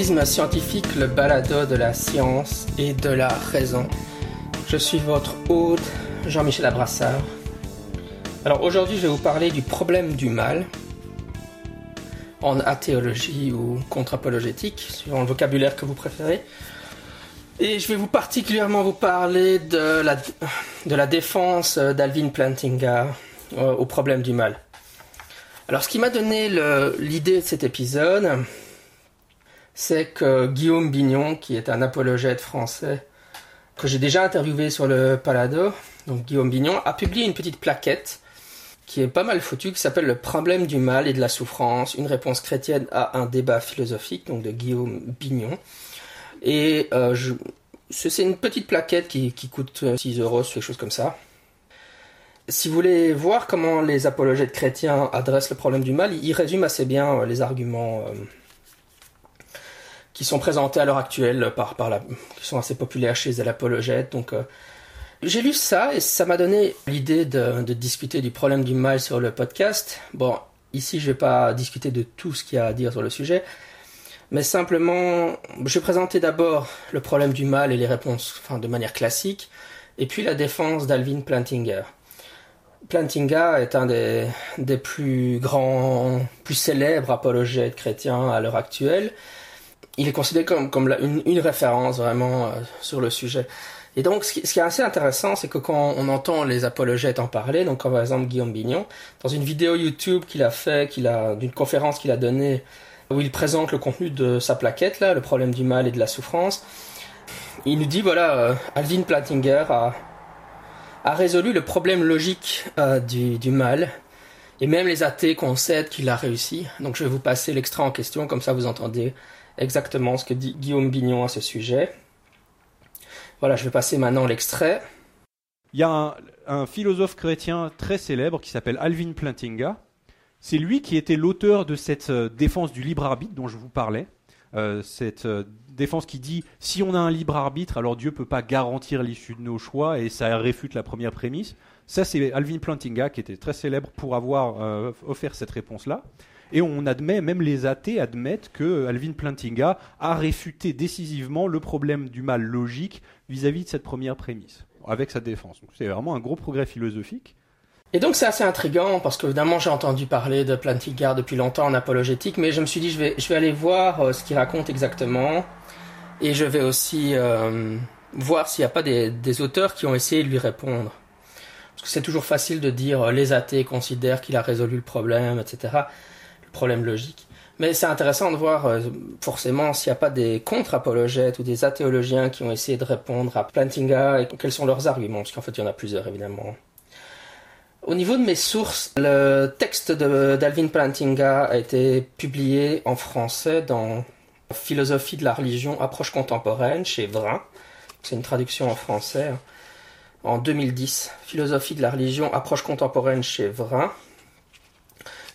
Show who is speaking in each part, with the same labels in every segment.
Speaker 1: Scepticisme scientifique, le balado de la science et de la raison. Je suis votre hôte, Jean-Michel Abrassard. Alors aujourd'hui, je vais vous parler du problème du mal en athéologie ou contre-apologétique, suivant le vocabulaire que vous préférez. Et je vais vous particulièrement vous parler de la, défense d'Alvin Plantinga euh, au problème du mal. Alors ce qui m'a donné l'idée de cet épisode, c'est que Guillaume Bignon, qui est un apologète français que j'ai déjà interviewé sur le Palado, donc Guillaume Bignon, a publié une petite plaquette qui est pas mal foutue, qui s'appelle Le problème du mal et de la souffrance, une réponse chrétienne à un débat philosophique, donc de Guillaume Bignon. Et euh, c'est une petite plaquette qui, coûte 6 euros, quelque chose comme ça. Si vous voulez voir comment les apologètes chrétiens adressent le problème du mal, ils résument assez bien euh, les arguments euh, qui sont présentés à l'heure actuelle par, par la, qui sont assez populaires chez les apologètes. Donc, euh, j'ai lu ça et ça m'a donné l'idée de, de, discuter du problème du mal sur le podcast. Bon, ici, je vais pas discuter de tout ce qu'il y a à dire sur le sujet, mais simplement, je vais présenter d'abord le problème du mal et les réponses, enfin, de manière classique, et puis la défense d'Alvin Plantinga. Plantinga est un des, des plus grands, plus célèbres apologètes chrétiens à l'heure actuelle il est considéré comme, comme une, référence vraiment euh, sur le sujet. Et donc, ce qui, est assez intéressant, c'est que quand on entend les apologètes en parler, donc par exemple Guillaume Bignon, dans une vidéo YouTube qu'il a fait, qu'il a, d'une conférence qu'il a donnée, où il présente le contenu de sa plaquette, là, le problème du mal et de la souffrance, il nous dit, voilà, euh, Alvin Plattinger a, a résolu le problème logique euh, du, du mal, et même les athées concèdent qu'il a réussi. Donc je vais vous passer l'extrait en question, comme ça vous entendez exactement ce que dit Guillaume Bignon à ce sujet. Voilà, je vais passer maintenant l'extrait.
Speaker 2: Il y a un, philosophe chrétien très célèbre qui s'appelle Alvin Plantinga. C'est lui qui était l'auteur de cette euh, défense du libre arbitre dont je vous parlais. Euh, cette euh, défense qui dit si on a un libre arbitre, alors Dieu ne peut pas garantir l'issue de nos choix et ça réfute la première prémisse. Ça, c'est Alvin Plantinga qui était très célèbre pour avoir offert cette réponse-là. Et on admet, même les athées admettent que Alvin Plantinga a réfuté décisivement le problème du mal logique vis-à-vis de cette première prémisse, avec sa défense. c'est vraiment un gros progrès philosophique.
Speaker 1: Et donc c'est assez intriguant parce que évidemment j'ai entendu parler de Plantinga depuis longtemps en apologétique, mais je me suis dit je vais, je vais aller voir euh, ce qu'il raconte exactement et je vais aussi euh, voir s'il n'y a pas des, auteurs qui ont essayé de lui répondre. Parce que c'est toujours facile de dire euh, les athées considèrent qu'il a résolu le problème, etc problème logique. Mais c'est intéressant de voir euh, forcément s'il n'y a pas des contre-apologètes ou des athéologiens qui ont essayé de répondre à Plantinga et quels sont leurs arguments, parce qu'en fait il y en a plusieurs évidemment. Au niveau de mes sources, le texte d'Alvin Plantinga a été publié en français dans Philosophie de la religion, approche contemporaine chez Vrin. C'est une traduction en français. Hein. En 2010, Philosophie de la religion, approche contemporaine chez Vrin.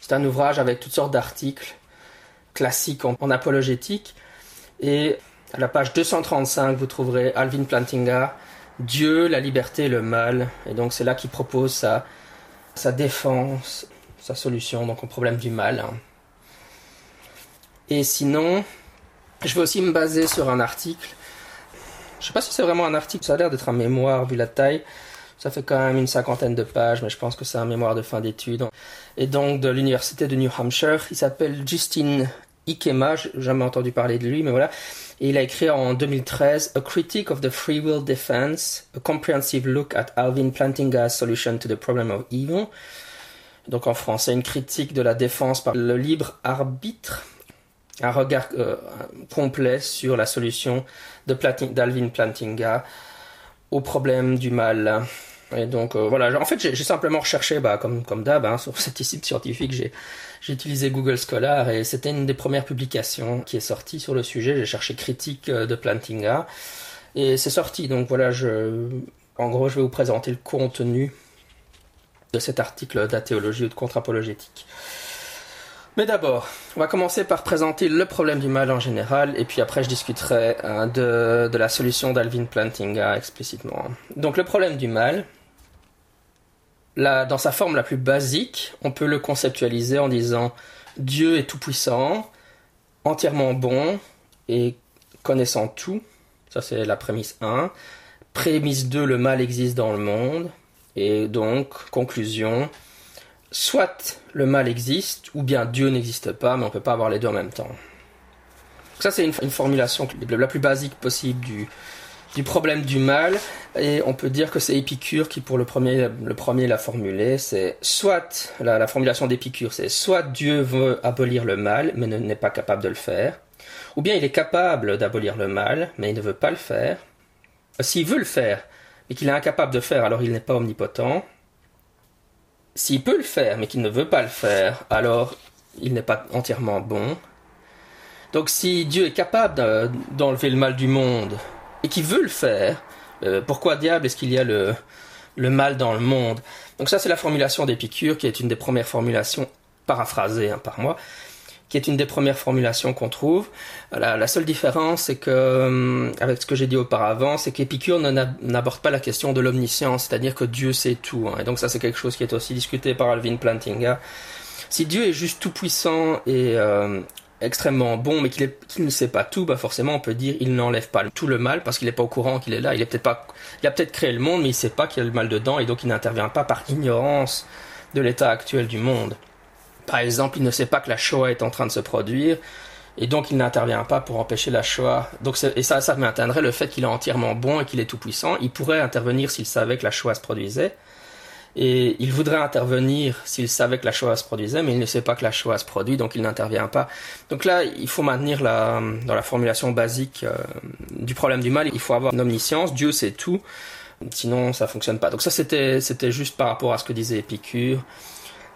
Speaker 1: C'est un ouvrage avec toutes sortes d'articles classiques en, apologétique. Et à la page 235, vous trouverez Alvin Plantinga, Dieu, la liberté et le mal. Et donc c'est là qu'il propose sa, sa défense, sa solution donc au problème du mal. Et sinon, je vais aussi me baser sur un article. Je ne sais pas si c'est vraiment un article, ça a l'air d'être un mémoire vu la taille. Ça fait quand même une cinquantaine de pages, mais je pense que c'est un mémoire de fin d'études. Et donc de l'université de New Hampshire, il s'appelle Justin Ikema, j'ai jamais entendu parler de lui, mais voilà. Et il a écrit en 2013 A Critique of the Free Will Defense, a comprehensive look at Alvin Plantinga's solution to the problem of evil. Donc en français, une critique de la défense par le libre arbitre, un regard euh, complet sur la solution d'Alvin Plantinga au problème du mal. Et donc euh, voilà, en fait j'ai simplement recherché, bah, comme, comme d'hab, hein, sur cette site scientifique, j'ai utilisé Google Scholar et c'était une des premières publications qui est sortie sur le sujet. J'ai cherché critique euh, de Plantinga et c'est sorti. Donc voilà, en gros, je vais vous présenter le contenu de cet article d'athéologie ou de contre-apologétique. Mais d'abord, on va commencer par présenter le problème du mal en général, et puis après je discuterai hein, de, de, la solution d'Alvin Plantinga explicitement. Donc le problème du mal, là, dans sa forme la plus basique, on peut le conceptualiser en disant Dieu est tout-puissant, entièrement bon et connaissant tout. Ça, c'est la prémisse 1. Prémisse 2, le mal existe dans le monde. Et donc, conclusion, soit le mal existe, ou bien Dieu n'existe pas, mais on ne peut pas avoir les deux en même temps. Ça, c'est une, formulation la plus basique possible du, du problème du mal. Et on peut dire que c'est Épicure qui, pour le premier, le premier l'a formulé. C'est soit, la, la formulation d'Épicure, c'est soit Dieu veut abolir le mal, mais n'est pas capable de le faire. Ou bien il est capable d'abolir le mal, mais il ne veut pas le faire. S'il veut le faire, mais qu'il est incapable de faire, alors il n'est pas omnipotent. S'il peut le faire, mais qu'il ne veut pas le faire, alors il n'est pas entièrement bon. Donc si Dieu est capable d'enlever le mal du monde et qu'il veut le faire, euh, pourquoi diable est-ce qu'il y a le, mal dans le monde? Donc ça c'est la formulation d'Épicure qui est une des premières formulations paraphrasées hein, par moi qui est une des premières formulations qu'on trouve. La, seule différence, c'est que, euh, avec ce que j'ai dit auparavant, c'est qu'Épicure n'aborde pas la question de l'omniscience, c'est-à-dire que Dieu sait tout. Hein. Et donc ça, c'est quelque chose qui est aussi discuté par Alvin Plantinga. Si Dieu est juste tout puissant et euh, extrêmement bon, mais qu'il ne sait pas tout, bah forcément, on peut dire il n'enlève pas tout le mal parce qu'il n'est pas au courant qu'il est là. Il il a peut-être créé le monde, mais il ne sait pas qu'il y a le mal dedans, et donc il n'intervient pas par ignorance de l'état actuel du monde. Par exemple, il ne sait pas que la Shoah est en train de se produire, et donc il n'intervient pas pour empêcher la Shoah. Donc et ça, ça maintiendrait le fait qu'il est entièrement bon et qu'il est tout puissant. Il pourrait intervenir s'il savait que la Shoah se produisait, et il voudrait intervenir s'il savait que la Shoah se produisait, mais il ne sait pas que la Shoah se produit, donc il n'intervient pas. Donc là, il faut maintenir la, dans la formulation basique euh, du problème du mal, il faut avoir une omniscience, Dieu sait tout, sinon ça fonctionne pas. Donc ça, c'était, c'était juste par rapport à ce que disait Épicure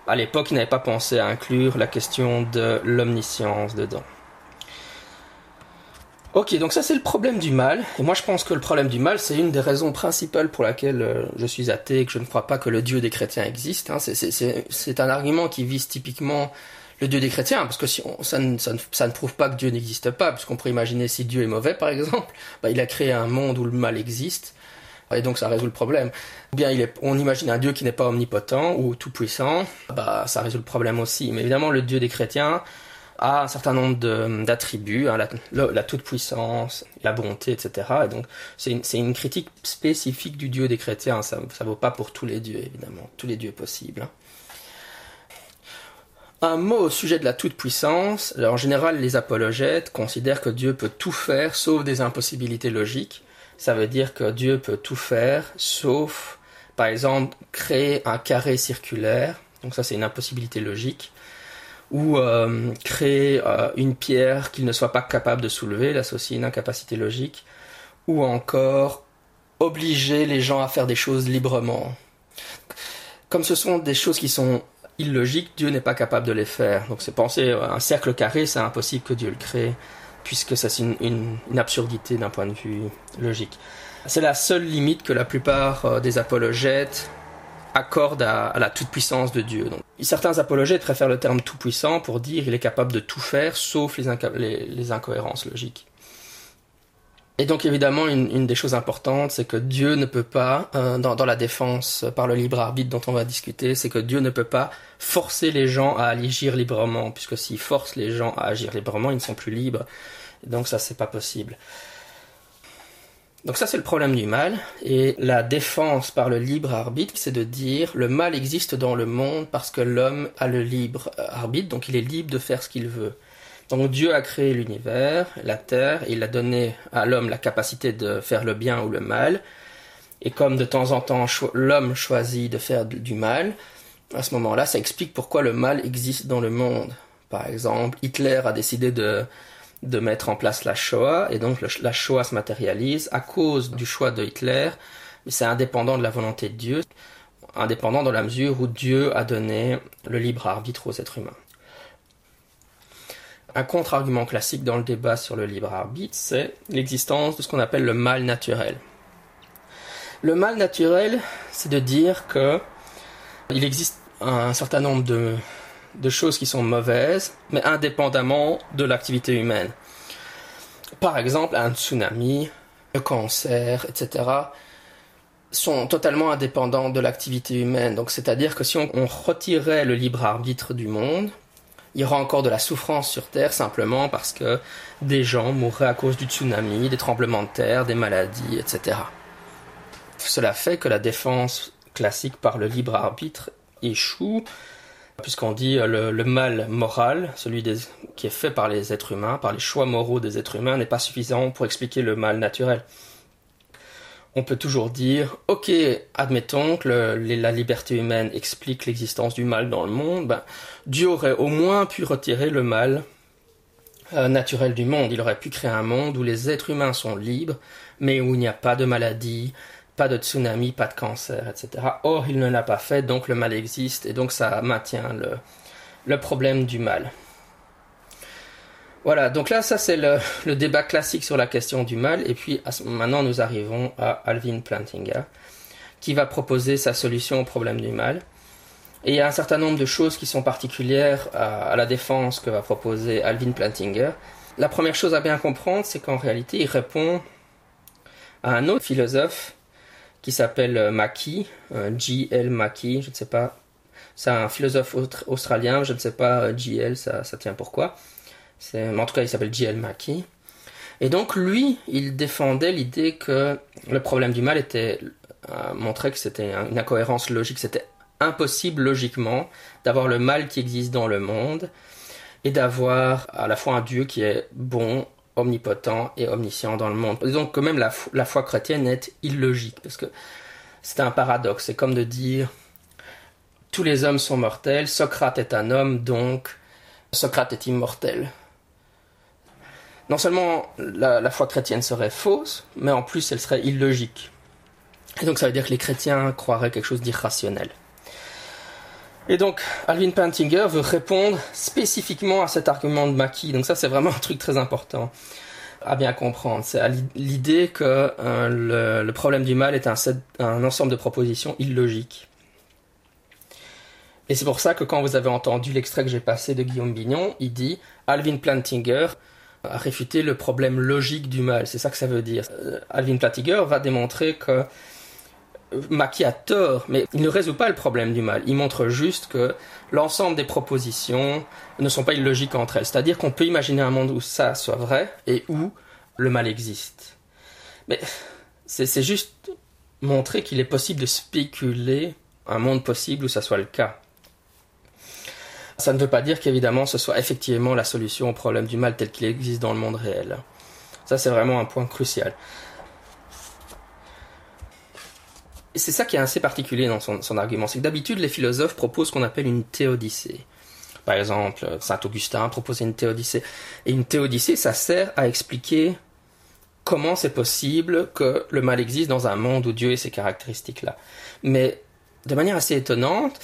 Speaker 1: à l'époque, ils n'avaient pas pensé à inclure la question de l'omniscience dedans. Ok, donc ça c'est le problème du mal. Et moi je pense que le problème du mal, c'est une des raisons principales pour laquelle euh, je suis athée, que je ne crois pas que le Dieu des chrétiens existe. Hein. C'est un argument qui vise typiquement le Dieu des chrétiens, parce que si ça, ne, ça, ne, prouve pas que Dieu n'existe pas, puisqu'on pourrait imaginer si Dieu est mauvais par exemple, bah, il a créé un monde où le mal existe, et donc ça résout le problème. Ou bien on imagine un Dieu qui n'est pas omnipotent ou tout puissant, bah ça résout le problème aussi. Mais évidemment le Dieu des chrétiens a un certain nombre d'attributs, hein, la, toute-puissance, la bonté, etc. Et donc c'est une, critique spécifique du Dieu des chrétiens, ça ne vaut pas pour tous les dieux évidemment, tous les dieux possibles. Un mot au sujet de la toute-puissance. En général, les apologètes considèrent que Dieu peut tout faire sauf des impossibilités logiques ça veut dire que Dieu peut tout faire, sauf, par exemple, créer un carré circulaire, donc ça c'est une impossibilité logique, ou euh, créer euh, une pierre qu'il ne soit pas capable de soulever, là c'est aussi une incapacité logique, ou encore obliger les gens à faire des choses librement. Comme ce sont des choses qui sont illogiques, Dieu n'est pas capable de les faire. Donc c'est penser un cercle carré, c'est impossible que Dieu le crée puisque ça c'est une, absurdité d'un point de vue logique. C'est la seule limite que la plupart euh, des apologètes accordent à, la toute-puissance de Dieu. Donc, certains apologètes préfèrent le terme tout-puissant pour dire qu'il est capable de tout faire sauf les incohérences logiques. Et donc évidemment, une, des choses importantes, c'est que Dieu ne peut pas, euh, dans, la défense par le libre arbitre dont on va discuter, c'est que Dieu ne peut pas forcer les gens à agir librement, puisque s'il force les gens à agir librement, ils ne sont plus libres. donc ça, c'est pas possible. Donc ça, c'est le problème du mal. Et la défense par le libre arbitre, c'est de dire le mal existe dans le monde parce que l'homme a le libre arbitre, donc il est libre de faire ce qu'il veut. Donc Dieu a créé l'univers, la terre, il a donné à l'homme la capacité de faire le bien ou le mal. Et comme de temps en temps l'homme choisit de faire du mal, à ce moment-là, ça explique pourquoi le mal existe dans le monde. Par exemple, Hitler a décidé de, de mettre en place la Shoah, et donc la Shoah se matérialise à cause du choix de Hitler, mais c'est indépendant de la volonté de Dieu, indépendant dans la mesure où Dieu a donné le libre arbitre aux êtres humains. Un contre-argument classique dans le débat sur le libre arbitre, c'est l'existence de ce qu'on appelle le mal naturel. Le mal naturel, c'est de dire que il existe un certain nombre de, choses qui sont mauvaises, mais indépendamment de l'activité humaine. Par exemple, un tsunami, le cancer, etc., sont totalement indépendants de l'activité humaine. Donc, c'est-à-dire que si on retirait le libre arbitre du monde, il y aura encore de la souffrance sur Terre simplement parce que des gens mourraient à cause du tsunami, des tremblements de terre, des maladies, etc. Cela fait que la défense classique par le libre arbitre échoue, puisqu'on dit le, le, mal moral, celui qui est fait par les êtres humains, par les choix moraux des êtres humains, n'est pas suffisant pour expliquer le mal naturel on peut toujours dire, ok, admettons que la liberté humaine explique l'existence du mal dans le monde, ben, Dieu aurait au moins pu retirer le mal euh, naturel du monde. Il aurait pu créer un monde où les êtres humains sont libres, mais où il n'y a pas de maladie, pas de tsunami, pas de cancer, etc. Or, il ne l'a pas fait, donc le mal existe, et donc ça maintient le problème du mal. Voilà, donc là, ça c'est le, débat classique sur la question du mal. Et puis maintenant, nous arrivons à Alvin Plantinga, qui va proposer sa solution au problème du mal. Et il y a un certain nombre de choses qui sont particulières à, la défense que va proposer Alvin Plantinga. La première chose à bien comprendre, c'est qu'en réalité, il répond à un autre philosophe qui s'appelle Mackie, G.L. Mackie, je ne sais pas. C'est un philosophe australien, je ne sais pas, G.L., ça, ça tient pourquoi en tout cas, il s'appelle J.L. Mackie. Et donc, lui, il défendait l'idée que le problème du mal était euh, que c'était une incohérence logique, c'était impossible logiquement d'avoir le mal qui existe dans le monde et d'avoir à la fois un Dieu qui est bon, omnipotent et omniscient dans le monde. Disons que même la, la foi chrétienne est illogique, parce que c'est un paradoxe. C'est comme de dire tous les hommes sont mortels, Socrate est un homme, donc Socrate est immortel non seulement la, foi chrétienne serait fausse, mais en plus elle serait illogique. Et donc ça veut dire que les chrétiens croiraient quelque chose d'irrationnel. Et donc, Alvin Pantinger veut répondre spécifiquement à cet argument de Mackie. Donc ça, c'est vraiment un truc très important à bien comprendre. C'est l'idée que euh, le, problème du mal est un, un ensemble de propositions illogiques. Et c'est pour ça que quand vous avez entendu l'extrait que j'ai passé de Guillaume Bignon, il dit Alvin Plantinger à réfuter le problème logique du mal. C'est ça que ça veut dire. Euh, Alvin Platiger va démontrer que Mackie a tort, mais il ne résout pas le problème du mal. Il montre juste que l'ensemble des propositions ne sont pas illogiques entre elles. C'est-à-dire qu'on peut imaginer un monde où ça soit vrai et où le mal existe. Mais c'est juste montrer qu'il est possible de spéculer un monde possible où ça soit le cas. Ça ne veut pas dire qu'évidemment ce soit effectivement la solution au problème du mal tel qu'il existe dans le monde réel. Ça c'est vraiment un point crucial. C'est ça qui est assez particulier dans son, argument, c'est que d'habitude les philosophes proposent ce qu'on appelle une théodicée. Par exemple, Saint Augustin proposait une théodicée. Et une théodicée, ça sert à expliquer comment c'est possible que le mal existe dans un monde où Dieu ait ces caractéristiques-là. Mais de manière assez étonnante,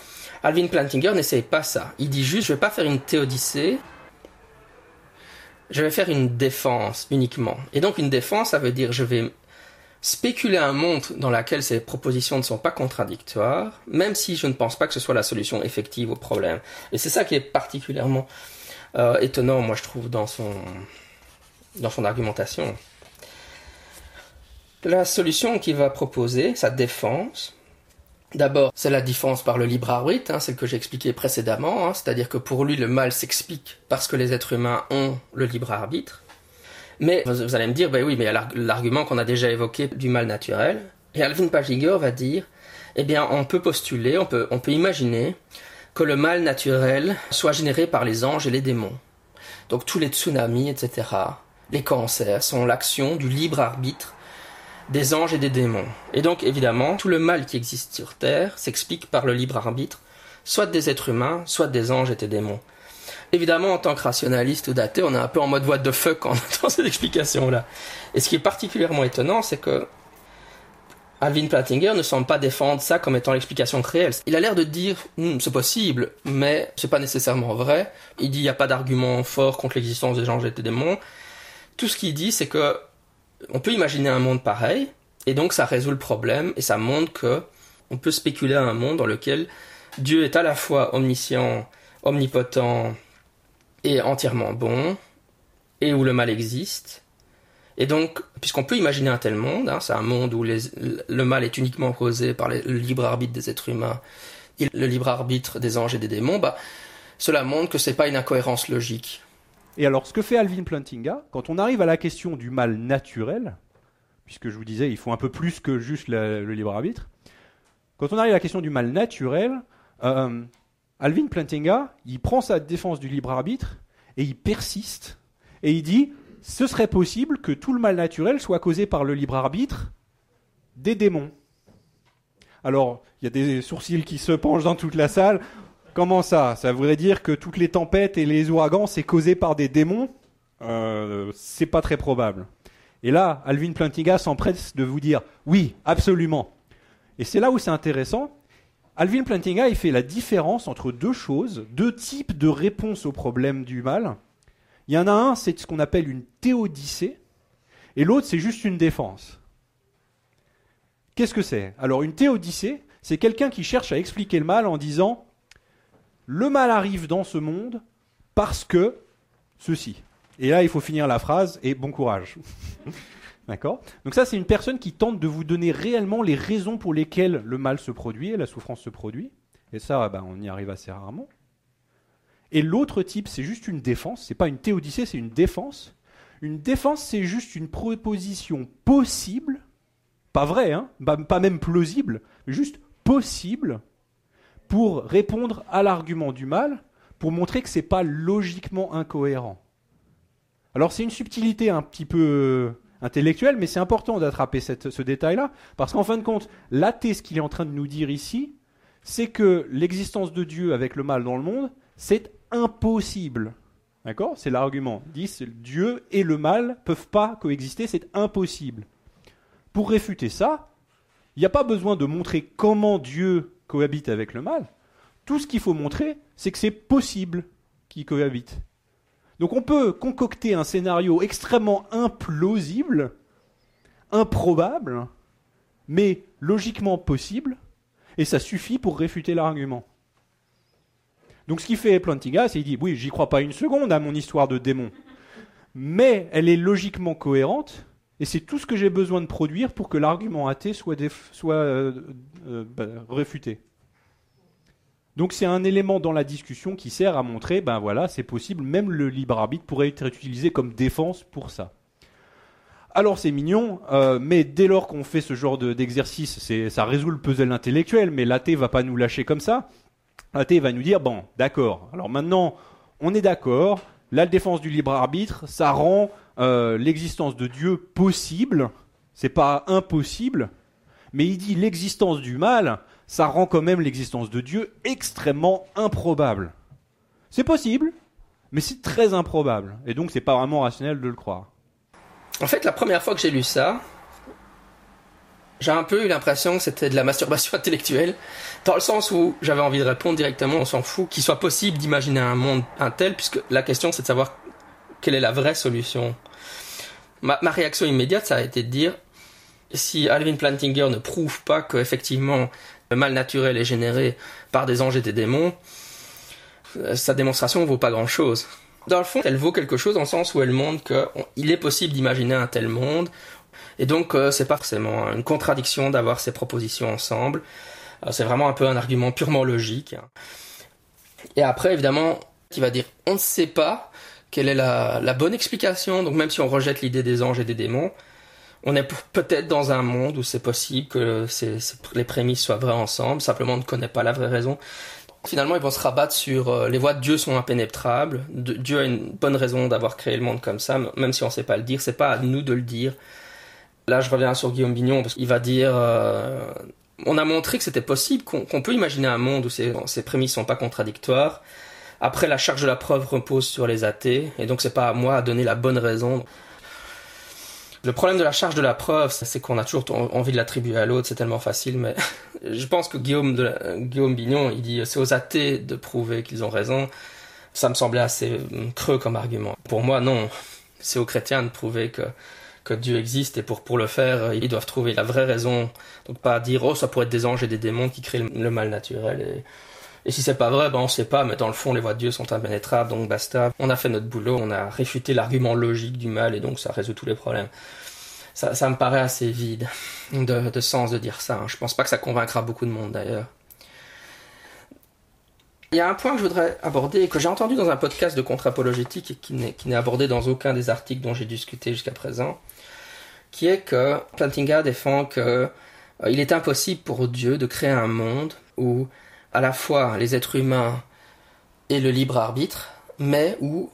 Speaker 1: Alvin Plantinger n'essaye pas ça. Il dit juste, je vais pas faire une théodicée, je vais faire une défense uniquement. Et donc une défense, ça veut dire je vais spéculer un monde dans lequel ces propositions ne sont pas contradictoires, même si je ne pense pas que ce soit la solution effective au problème. Et c'est ça qui est particulièrement euh, étonnant, moi je trouve, dans son, dans son argumentation. La solution qu'il va proposer, sa défense, D'abord, c'est la défense par le libre arbitre, hein, celle que j'ai expliqué précédemment, hein, c'est-à-dire que pour lui le mal s'explique parce que les êtres humains ont le libre arbitre. Mais vous allez me dire, ben oui, mais l'argument qu'on a déjà évoqué du mal naturel. Et Alvin Pagiger va dire, eh bien, on peut postuler, on peut, on peut imaginer que le mal naturel soit généré par les anges et les démons. Donc tous les tsunamis, etc., les cancers sont l'action du libre arbitre des anges et des démons. Et donc, évidemment, tout le mal qui existe sur Terre s'explique par le libre arbitre, soit des êtres humains, soit des anges et des démons. Évidemment, en tant que rationaliste ou daté, on est un peu en mode what the fuck en entendant cette explication-là. Et ce qui est particulièrement étonnant, c'est que Alvin Plattinger ne semble pas défendre ça comme étant l'explication réelle. Il a l'air de dire hmm, c'est possible, mais c'est pas nécessairement vrai. Il dit il n'y a pas d'argument fort contre l'existence des anges et des démons. Tout ce qu'il dit, c'est que on peut imaginer un monde pareil, et donc ça résout le problème, et ça montre que on peut spéculer à un monde dans lequel Dieu est à la fois omniscient, omnipotent et entièrement bon, et où le mal existe. Et donc, puisqu'on peut imaginer un tel monde, hein, c'est un monde où le mal est uniquement causé par le libre arbitre des êtres humains le libre arbitre des anges et des démons, bah, cela montre que c'est pas une incohérence logique.
Speaker 2: Et alors, ce que fait Alvin Plantinga, quand on arrive à la question du mal naturel, puisque je vous disais, il faut un peu plus que juste le libre arbitre, quand on arrive à la question du mal naturel, euh, Alvin Plantinga, il prend sa défense du libre arbitre et il persiste et il dit ce serait possible que tout le mal naturel soit causé par le libre arbitre des démons. Alors, il y a des sourcils qui se penchent dans toute la salle. Comment ça? Ça voudrait dire que toutes les tempêtes et les ouragans, c'est causé par des démons? Euh, C'est pas très probable. Et là, Alvin Plantinga s'empresse de vous dire oui, absolument. Et c'est là où c'est intéressant. Alvin Plantinga, il fait la différence entre deux choses, deux types de réponses au problème du mal. Il y en a un, c'est ce qu'on appelle une théodicée, et l'autre, c'est juste une défense. Qu'est-ce que c'est? Alors, une théodicée, c'est quelqu'un qui cherche à expliquer le mal en disant le mal arrive dans ce monde parce que ceci. Et là, il faut finir la phrase et bon courage. D'accord? Donc ça, c'est une personne qui tente de vous donner réellement les raisons pour lesquelles le mal se produit et la souffrance se produit. Et ça, ben, on y arrive assez rarement. Et l'autre type, c'est juste une défense. C'est pas une théodicée, c'est une défense. Une défense, c'est juste une proposition possible, pas vrai, hein, pas même plausible, juste possible pour répondre à l'argument du mal, pour montrer que c'est pas logiquement incohérent. Alors c'est une subtilité un petit peu euh, intellectuelle, mais c'est important d'attraper ce détail-là, parce qu'en fin de compte, l'athée, ce qu'il est en train de nous dire ici, c'est que l'existence de Dieu avec le mal dans le monde, c'est impossible. D'accord? C'est l'argument. Disent Dieu et le mal peuvent pas coexister, c'est impossible. Pour réfuter ça, il n'y a pas besoin de montrer comment Dieu cohabite avec le mal. Tout ce qu'il faut montrer, c'est que c'est possible qu'il cohabite. Donc on peut concocter un scénario extrêmement implausible, improbable, mais logiquement possible, et ça suffit pour réfuter l'argument. Donc ce qu'il fait Plantinga, c'est qu'il dit oui, j'y crois pas une seconde à mon histoire de démon, mais elle est logiquement cohérente, et c'est tout ce que j'ai besoin de produire pour que l'argument athée soit, soit euh, euh, bah, réfuté. Donc c'est un élément dans la discussion qui sert à montrer, ben voilà, c'est possible, même le libre arbitre pourrait être utilisé comme défense pour ça. Alors c'est mignon, euh, mais dès lors qu'on fait ce genre d'exercice, ça résout le puzzle intellectuel, mais l'athée va pas nous lâcher comme ça. L'athée va nous dire, bon, d'accord, alors maintenant, on est d'accord, la défense du libre arbitre, ça rend euh, l'existence de Dieu possible, c'est pas impossible, mais il dit l'existence du mal, ça rend quand même l'existence de Dieu extrêmement improbable. C'est possible, mais c'est très improbable. Et donc c'est pas vraiment rationnel de le croire.
Speaker 1: En fait, la première fois que j'ai lu ça, j'ai un peu eu l'impression que c'était de la masturbation intellectuelle, dans le sens où j'avais envie de répondre directement, on s'en fout, qu'il soit possible d'imaginer un monde un tel, puisque la question c'est de savoir quelle est la vraie solution? Ma, réaction immédiate, ça a été de dire, si Alvin Plantinger ne prouve pas qu'effectivement le mal naturel est généré par des anges et des démons, euh, sa démonstration ne vaut pas grand-chose. Dans le fond, elle vaut quelque chose dans le sens où elle montre qu'il est possible d'imaginer un tel monde, et donc euh, c'est pas forcément une contradiction d'avoir ces propositions ensemble. Euh, c'est vraiment un peu un argument purement logique. Et après, évidemment, il va dire on ne sait pas quelle est la, bonne explication. Donc même si on rejette l'idée des anges et des démons, on est peut-être dans un monde où c'est possible que les prémices soient vraies ensemble, simplement on ne connaît pas la vraie raison. Finalement, ils vont se rabattre sur euh, les voies de Dieu sont impénétrables. Dieu a une bonne raison d'avoir créé le monde comme ça, même si on ne sait pas le dire. C'est pas à nous de le dire. Là, je reviens sur Guillaume Bignon parce qu'il va dire euh, on a montré que c'était possible, qu'on peut imaginer un monde où ces, ces prémices sont pas contradictoires. Après, la charge de la preuve repose sur les athées, et donc c'est pas à moi à donner la bonne raison. Le problème de la charge de la preuve, c'est qu'on a toujours envie de l'attribuer à l'autre, c'est tellement facile, mais je pense que Guillaume, de, Guillaume Bignon, il dit c'est aux athées de prouver qu'ils ont raison. Ça me semblait assez creux comme argument. Pour moi, non. C'est aux chrétiens de prouver que, que Dieu existe et pour, pour le faire, ils doivent trouver la vraie raison. Donc pas dire, oh, ça pourrait être des anges et des démons qui créent le, mal naturel et, et si c'est pas vrai, ben on sait pas, mais dans le fond, les voies de Dieu sont impénétrables, donc basta. On a fait notre boulot, on a réfuté l'argument logique du mal, et donc ça résout tous les problèmes. Ça, me paraît assez vide de, sens de dire ça. Hein. Je pense pas que ça convaincra beaucoup de monde d'ailleurs. Il y a un point que je voudrais aborder, que j'ai entendu dans un podcast de contre-apologétique et qui n'est abordé dans aucun des articles dont j'ai discuté jusqu'à présent, qui est que Plantinga défend qu'il euh, est impossible pour Dieu de créer un monde où à la fois les êtres humains et le libre arbitre, mais où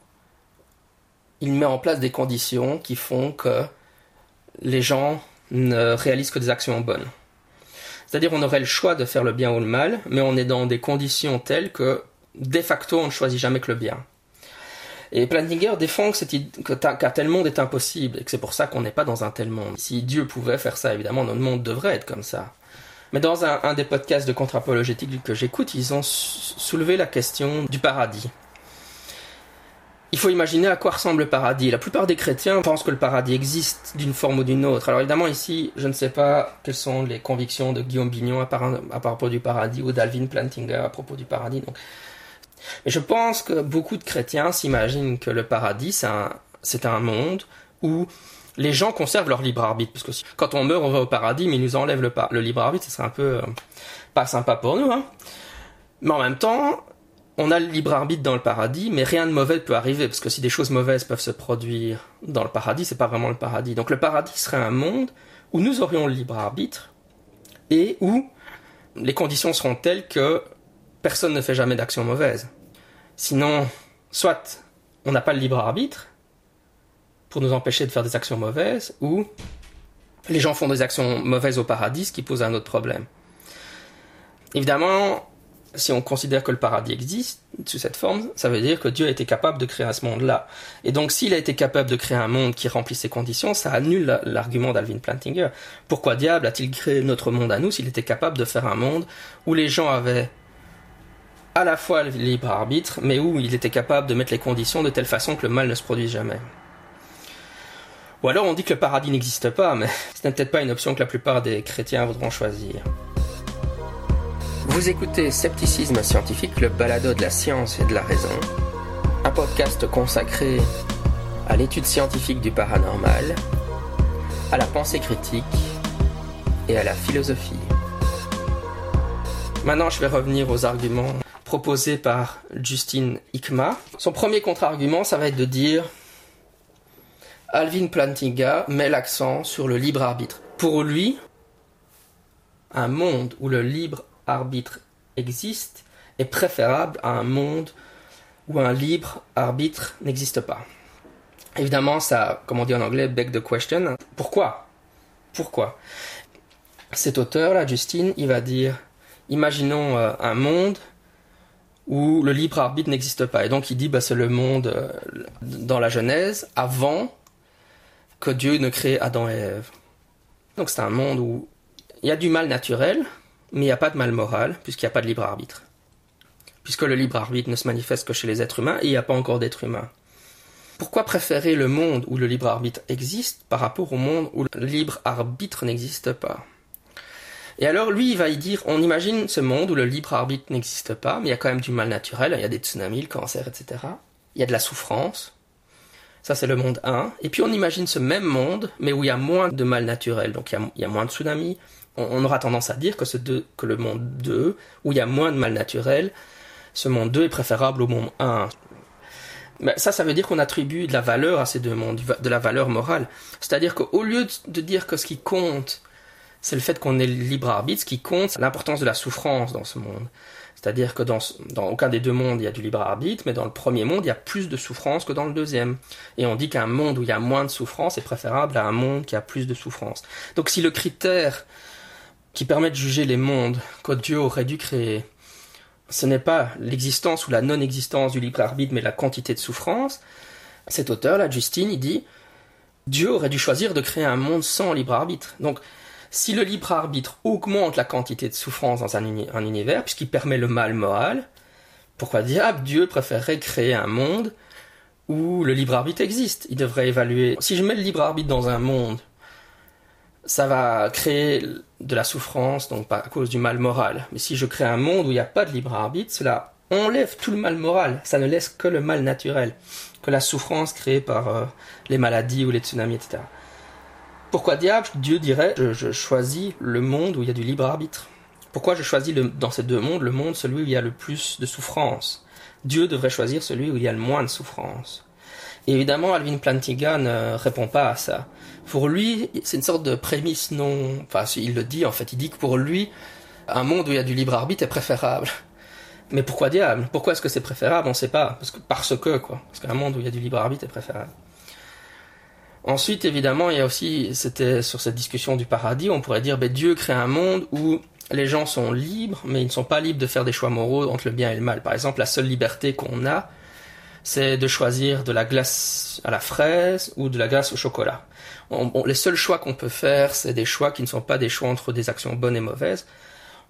Speaker 1: il met en place des conditions qui font que les gens ne réalisent que des actions bonnes. C'est-à-dire on aurait le choix de faire le bien ou le mal, mais on est dans des conditions telles que de facto on ne choisit jamais que le bien. Et Plantinga défend que, qu'un tel monde est impossible et que c'est pour ça qu'on n'est pas dans un tel monde. Si Dieu pouvait faire ça, évidemment, notre monde devrait être comme ça. Mais dans un, des podcasts de contre-apologétique que j'écoute, ils ont soulevé la question du paradis. Il faut imaginer à quoi ressemble le paradis. La plupart des chrétiens pensent que le paradis existe d'une forme ou d'une autre. Alors évidemment ici, je ne sais pas quelles sont les convictions de Guillaume Bignon à, propos du paradis ou d'Alvin Plantinga à propos du paradis. Mais je pense que beaucoup de chrétiens s'imaginent que le paradis, c'est un, monde où les gens conservent leur libre arbitre. Parce que quand on meurt, on va au paradis, mais ils nous enlèvent le, libre arbitre. Ce serait un peu euh, pas sympa pour nous. Hein. Mais en même temps, on a le libre arbitre dans le paradis, mais rien de mauvais peut arriver, parce que si des choses mauvaises peuvent se produire dans le paradis, c'est pas vraiment le paradis. Donc le paradis serait un monde où nous aurions le libre arbitre et où les conditions seront telles que personne ne fait jamais d'action mauvaise. Sinon, soit on n'a pas le libre arbitre pour nous empêcher de faire des actions mauvaises, ou les gens font des actions mauvaises au paradis, ce qui pose un autre problème. Évidemment, si on considère que le paradis existe sous cette forme, ça veut dire que Dieu a été capable de créer ce monde-là. Et donc, s'il a été capable de créer un monde qui remplit ces conditions, ça annule l'argument d'Alvin Plantinga. Pourquoi diable a-t-il créé notre monde à nous s'il était capable de faire un monde où les gens avaient à la fois le libre arbitre, mais où il était capable de mettre les conditions de telle façon que le mal ne se produise jamais? Ou alors on dit que le paradis n'existe pas, mais ce n'est peut-être pas une option que la plupart des chrétiens voudront choisir. Vous écoutez Scepticisme scientifique, le balado de la science et de la raison, un podcast consacré à l'étude scientifique du paranormal, à la pensée critique et à la philosophie. Maintenant, je vais revenir aux arguments proposés par Justine Hickma. Son premier contre-argument, ça va être de dire Alvin Plantinga met l'accent sur le libre arbitre. Pour lui, un monde où le libre arbitre existe est préférable à un monde où un libre arbitre n'existe pas. Évidemment, ça, comme on dit en anglais, beg the question. Pourquoi? Pourquoi? Cet auteur-là, Justine, il va dire imaginons euh, un monde où le libre arbitre n'existe pas. Et donc il dit bah, c'est le monde euh, dans la Genèse avant que Dieu ne crée Adam et Ève. Donc c'est un monde où il y a du mal naturel, mais il n'y a pas de mal moral, puisqu'il n'y a pas de libre arbitre. Puisque le libre arbitre ne se manifeste que chez les êtres humains, et il n'y a pas encore d'êtres humains. Pourquoi préférer le monde où le libre arbitre existe par rapport au monde où le libre arbitre n'existe pas? Et alors lui, il va y dire, on imagine ce monde où le libre arbitre n'existe pas, mais il y a quand même du mal naturel, il y a des tsunamis, le cancer, etc. Il y a de la souffrance. Ça, c'est le monde 1. Et puis on imagine ce même monde, mais où il y a moins de mal naturel. Donc il y a, moins de tsunamis, on, aura tendance à dire que, ce que le monde 2, où il y a moins de mal naturel, ce monde 2 est préférable au monde 1. Mais ça, ça veut dire qu'on attribue de la valeur à ces deux mondes, de la valeur morale. C'est-à-dire qu'au lieu de dire que ce qui compte, c'est le fait qu'on le libre arbitre, ce qui compte, c'est l'importance de la souffrance dans ce monde. C'est-à-dire que dans, aucun des deux mondes, il y a du libre arbitre, mais dans le premier monde, il y a plus de souffrance que dans le deuxième. Et on dit qu'un monde où il y a moins de souffrance est préférable à un monde qui a plus de souffrance. Donc si le critère qui permet de juger les mondes que Dieu aurait dû créer. Ce n'est pas l'existence ou la non-existence du libre arbitre, mais la quantité de souffrance. Cet auteur, là, Justine, il dit Dieu aurait dû choisir de créer un monde sans libre arbitre. Donc, si le libre arbitre augmente la quantité de souffrance dans un, univers, puisqu'il permet le mal moral, pourquoi diable Dieu préférerait créer un monde où le libre arbitre existe? Il devrait évaluer. Si je mets le libre arbitre dans un monde ça va créer de la souffrance, donc pas à cause du mal moral. Mais si je crée un monde où il n'y a pas de libre arbitre, cela enlève tout le mal moral. Ça ne laisse que le mal naturel, que la souffrance créée par euh, les maladies ou les tsunamis, etc. Pourquoi diable Dieu dirait je, choisis le monde où il y a du libre arbitre? Pourquoi je choisis dans ces deux mondes le monde celui où il y a le plus de souffrance? Dieu devrait choisir celui où il y a le moins de souffrance. Et évidemment, Alvin Plantinga ne répond pas à ça. Pour lui, c'est une sorte de prémisse non... Enfin, il le dit en fait, il dit que pour lui, un monde où il y a du libre arbitre est préférable. Mais pourquoi diable? Pourquoi est-ce que c'est préférable? On ne sait pas. Parce que, parce que, quoi. Parce qu'un monde où il y a du libre arbitre est préférable. Ensuite, évidemment, il y a aussi, c'était sur cette discussion du paradis, on pourrait dire, ben, Dieu crée un monde où les gens sont libres, mais ils ne sont pas libres de faire des choix moraux entre le bien et le mal. Par exemple, la seule liberté qu'on a, c'est de choisir de la glace à la fraise ou de la glace au chocolat. les seuls choix qu'on peut faire, c'est des choix qui ne sont pas des choix entre des actions bonnes et mauvaises.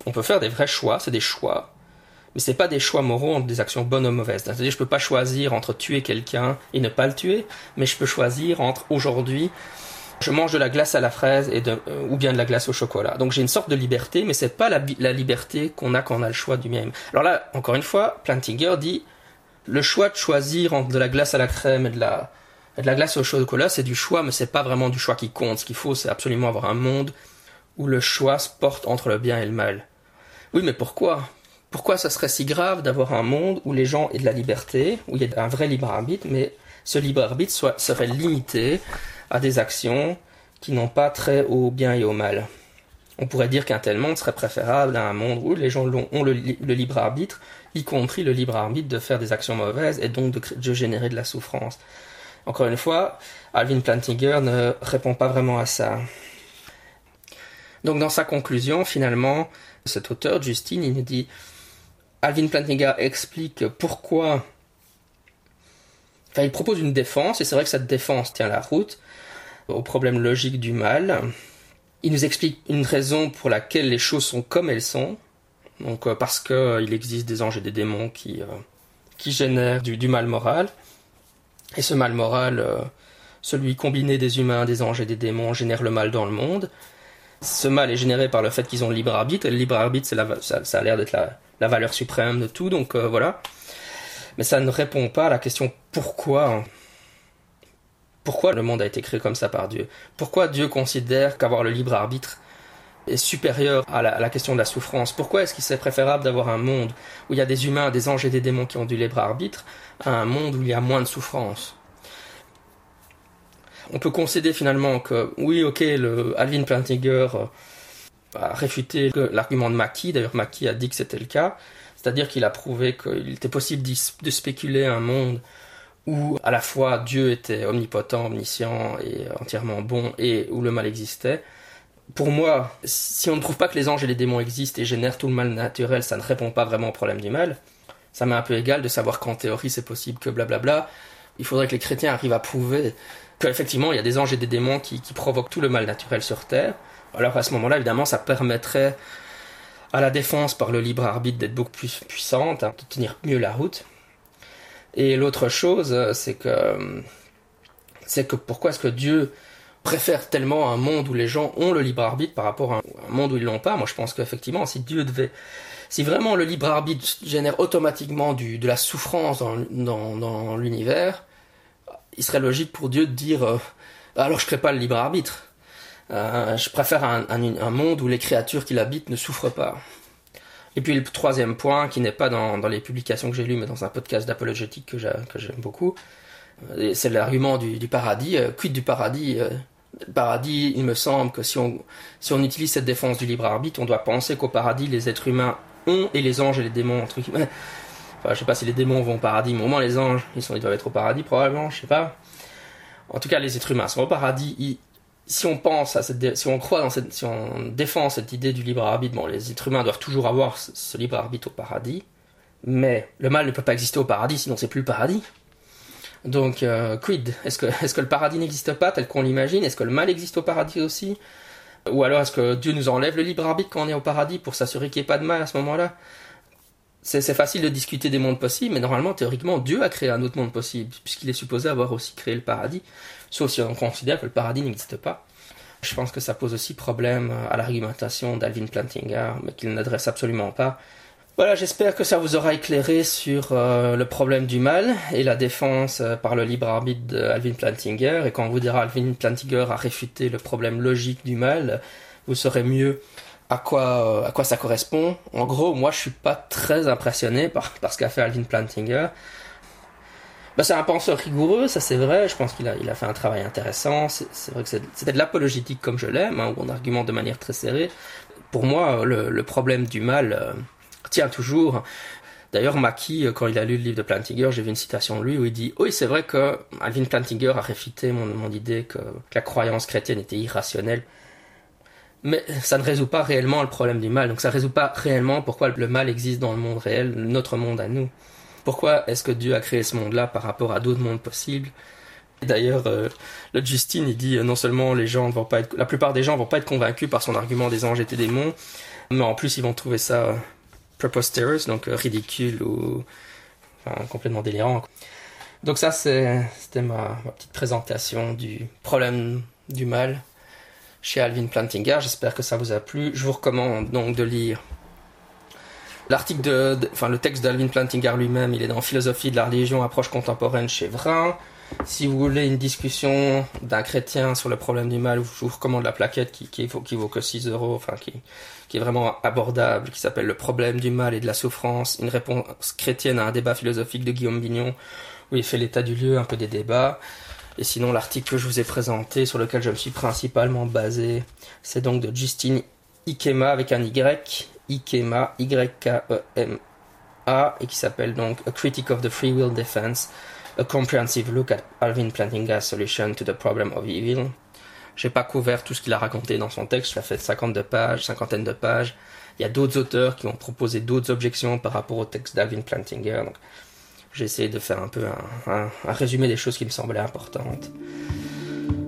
Speaker 1: On peut faire des vrais choix, c'est des choix, mais c'est pas des choix moraux entre des actions bonnes ou mauvaises. C'est-à-dire, je peux pas choisir entre tuer quelqu'un et ne pas le tuer, mais je peux choisir entre aujourd'hui, je mange de la glace à la fraise et euh, ou bien de la glace au chocolat. Donc j'ai une sorte de liberté, mais c'est pas la, la liberté qu'on a quand on a le choix du même. Alors là, encore une fois, Plantinger dit le choix de choisir entre de la glace à la crème et de la, de la glace au chocolat, c'est du choix, mais c'est pas vraiment du choix qui compte. Ce qu'il faut, c'est absolument avoir un monde où le choix se porte entre le bien et le mal. Oui, mais pourquoi? Pourquoi ça serait si grave d'avoir un monde où les gens aient de la liberté, où il y a un vrai libre arbitre, mais ce libre arbitre serait limité à des actions qui n'ont pas trait au bien et au mal on pourrait dire qu'un tel monde serait préférable à un monde où les gens ont le, libre arbitre, y compris le libre arbitre de faire des actions mauvaises et donc de, générer de la souffrance. Encore une fois, Alvin Plantinga ne répond pas vraiment à ça. Donc dans sa conclusion, finalement, cet auteur, Justine, il nous dit Alvin Plantinga explique pourquoi. Enfin, il propose une défense, et c'est vrai que cette défense tient la route au problème logique du mal, il nous explique une raison pour laquelle les choses sont comme elles sont. Donc euh, parce qu'il euh, existe des anges et des démons qui, euh, qui génèrent du, mal moral. Et ce mal moral, celui combiné des humains, des anges et des démons, génère le mal dans le monde. Ce mal est généré par le fait qu'ils ont le libre arbitre. Et le libre arbitre, ça, ça, a l'air d'être la, la, valeur suprême de tout. Donc voilà. Mais ça ne répond pas à la question pourquoi pourquoi le monde a été créé comme ça par Dieu? Pourquoi Dieu considère qu'avoir le libre arbitre est supérieur à la, question de la souffrance? Pourquoi est-ce qu'il serait préférable d'avoir un monde où il y a des humains, des anges et des démons qui ont du libre arbitre à un monde où il y a moins de souffrance? On peut concéder finalement que oui, ok, le Alvin Plantinga euh, a réfuté l'argument de Mackie, d'ailleurs Mackie a dit que c'était le cas, c'est-à-dire qu'il a prouvé qu'il était possible de spéculer un monde où à la fois Dieu était omnipotent, omniscient et entièrement bon, et où le mal existait. Pour moi, si on ne prouve pas que les anges et les démons existent et génèrent tout le mal naturel, ça ne répond pas vraiment au problème du mal. Ça m'est un peu égal de savoir qu'en théorie c'est possible que blablabla. Il faudrait que les chrétiens arrivent à prouver qu'effectivement il y a des anges et des démons qui, provoquent tout le mal naturel sur Terre. Alors à ce moment-là, évidemment, ça permettrait à la défense par le libre arbitre d'être beaucoup plus puissante, hein, de tenir mieux la route. Et l'autre chose, c'est que, c'est que pourquoi est-ce que Dieu préfère tellement un monde où les gens ont le libre arbitre par rapport à un, monde où ils l'ont pas? Moi, je pense qu'effectivement, si Dieu devait, si vraiment le libre arbitre génère automatiquement de la souffrance dans l'univers, il serait logique pour Dieu de dire, euh, alors je crée pas le libre arbitre. Euh, je préfère un, monde où les créatures qui l'habitent ne souffrent pas. Et puis le troisième point, qui n'est pas dans, les publications que j'ai lues, mais dans un podcast d'apologétique que j'aime beaucoup, euh, c'est l'argument du, paradis. Quid du paradis paradis, il me semble que si on, si on utilise cette défense du libre arbitre, on doit penser qu'au paradis, les êtres humains ont, et les anges et les démons, entre guillemets. Enfin, je sais pas si les démons vont au paradis, mais au moins les anges, ils, sont, ils doivent être au paradis probablement, je sais pas. En tout cas, les êtres humains sont au paradis, si on pense à cette, si on croit dans cette, si on défend cette idée du libre arbitre, bon, les êtres humains doivent toujours avoir ce, libre arbitre au paradis, mais le mal ne peut pas exister au paradis, sinon c'est plus le paradis. Donc, euh, quid? Est-ce que, que le paradis n'existe pas tel qu'on l'imagine? Est-ce que le mal existe au paradis aussi? Ou alors est-ce que Dieu nous enlève le libre arbitre quand on est au paradis pour s'assurer qu'il n'y ait pas de mal à ce moment-là? C'est, facile de discuter des mondes possibles, mais normalement, théoriquement, Dieu a créé un autre monde possible, puisqu'il est supposé avoir aussi créé le paradis sauf si on considère que le paradis n'existe pas. Je pense que ça pose aussi problème à l'argumentation d'Alvin Plantinga, mais qu'il n'adresse absolument pas. Voilà, j'espère que ça vous aura éclairé sur euh, le problème du mal et la défense euh, par le libre arbitre d'Alvin Plantinga. Et quand on vous dira Alvin Plantinga a réfuté le problème logique du mal, vous saurez mieux à quoi, à quoi ça correspond. En gros, moi, je suis pas très impressionné par, ce qu'a fait Alvin Plantinga. Bah, c'est un penseur rigoureux, ça c'est vrai. Je pense qu'il a, fait un travail intéressant. C'est vrai que c'était de l'apologétique comme je l'aime, hein, où on argumente de manière très serrée. Pour moi, le, problème du mal euh, tient toujours. D'ailleurs, Mackie, quand il a lu le livre de Plantinga, j'ai vu une citation de lui où il dit Oui, c'est vrai que Alvin Plantinga a réfuté mon, idée que la croyance chrétienne était irrationnelle. Mais ça ne résout pas réellement le problème du mal. Donc ça ne résout pas réellement pourquoi le mal existe dans le monde réel, notre monde à nous. Pourquoi est-ce que Dieu a créé ce monde-là par rapport à d'autres mondes possibles? D'ailleurs, euh, le Justine, il dit euh, non seulement les gens vont pas être, la plupart des gens vont pas être convaincus par son argument des anges et des démons, mais en plus ils vont trouver ça euh, preposterous, donc euh, ridicule ou complètement délirant. Donc ça, c'était ma petite présentation du problème du mal chez Alvin Plantinga. J'espère que ça vous a plu. Je vous recommande donc de lire l'article de, enfin le texte d'Alvin Plantinga lui-même. Il est dans Philosophie de la religion, approche contemporaine chez Vrin. Si vous voulez une discussion d'un chrétien sur le problème du mal, je vous recommande la plaquette qui, qui, vaut, qui vaut que 6 euros, enfin qui, qui est vraiment abordable, qui s'appelle Le problème du mal et de la souffrance, une réponse chrétienne à un débat philosophique de Guillaume Bignon, où il fait l'état du lieu, un peu des débats. Et sinon, l'article que je vous ai présenté, sur lequel je me suis principalement basé, c'est donc de Justine Ikema avec un Y, Ikema, Y-K-E-M-A, et qui s'appelle donc A Critique of the Free Will Defense, A Comprehensive Look at Alvin Plantinga's Solution to the Problem of Evil. J'ai pas couvert tout ce qu'il a raconté dans son texte, ça fait 52 pages, cinquantaine de pages. Il y a d'autres auteurs qui ont proposé d'autres objections par rapport au texte d'Alvin Plantinga. J'ai essayé de faire un peu un, résumé des choses qui me semblaient importantes.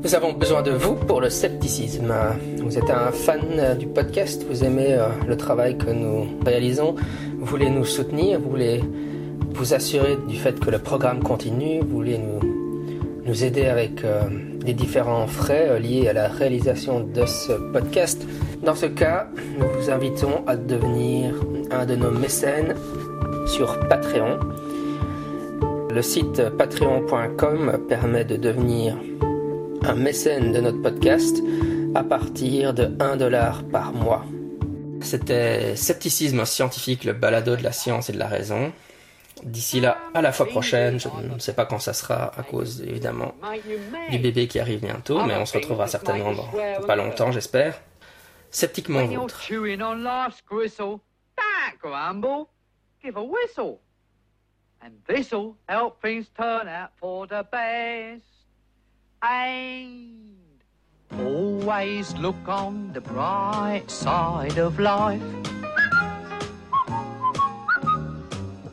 Speaker 1: Nous avons besoin de vous pour le scepticisme. Vous êtes un fan euh, du podcast, vous aimez euh, le travail que nous réalisons, vous voulez nous soutenir, vous voulez vous assurer du fait que le programme continue, vous voulez nous, aider avec euh, les différents frais euh, liés à la réalisation de ce podcast. Dans ce cas, nous vous invitons à devenir un de nos mécènes sur Patreon. Le site patreon.com permet de devenir un mécène de notre podcast à partir de 1 dollar par mois. C'était Scepticisme scientifique, le balado de la science et de la raison. D'ici là, à la fois prochaine, je ne sais pas quand ça sera à cause évidemment du bébé qui arrive bientôt, mais on se retrouvera certainement dans pas longtemps, j'espère. Sceptiquement vôtre.
Speaker 3: And this'll help things turn out for the best. And always look on the bright side of life.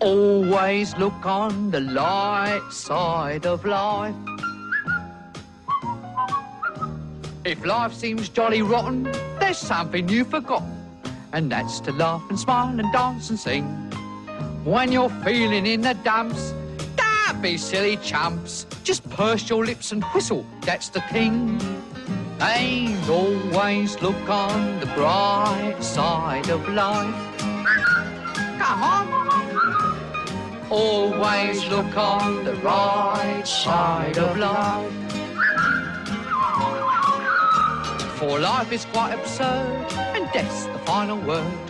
Speaker 3: Always look on the light side of life. If life seems jolly rotten, there's something you've forgotten, and that's to laugh and smile and dance and sing. When you're feeling in the dumps, don't be silly chumps. Just purse your lips and whistle, that's the thing. And always look on the bright side of life. Come on. Always look on the right side of life. For life is quite absurd, and death's the final word.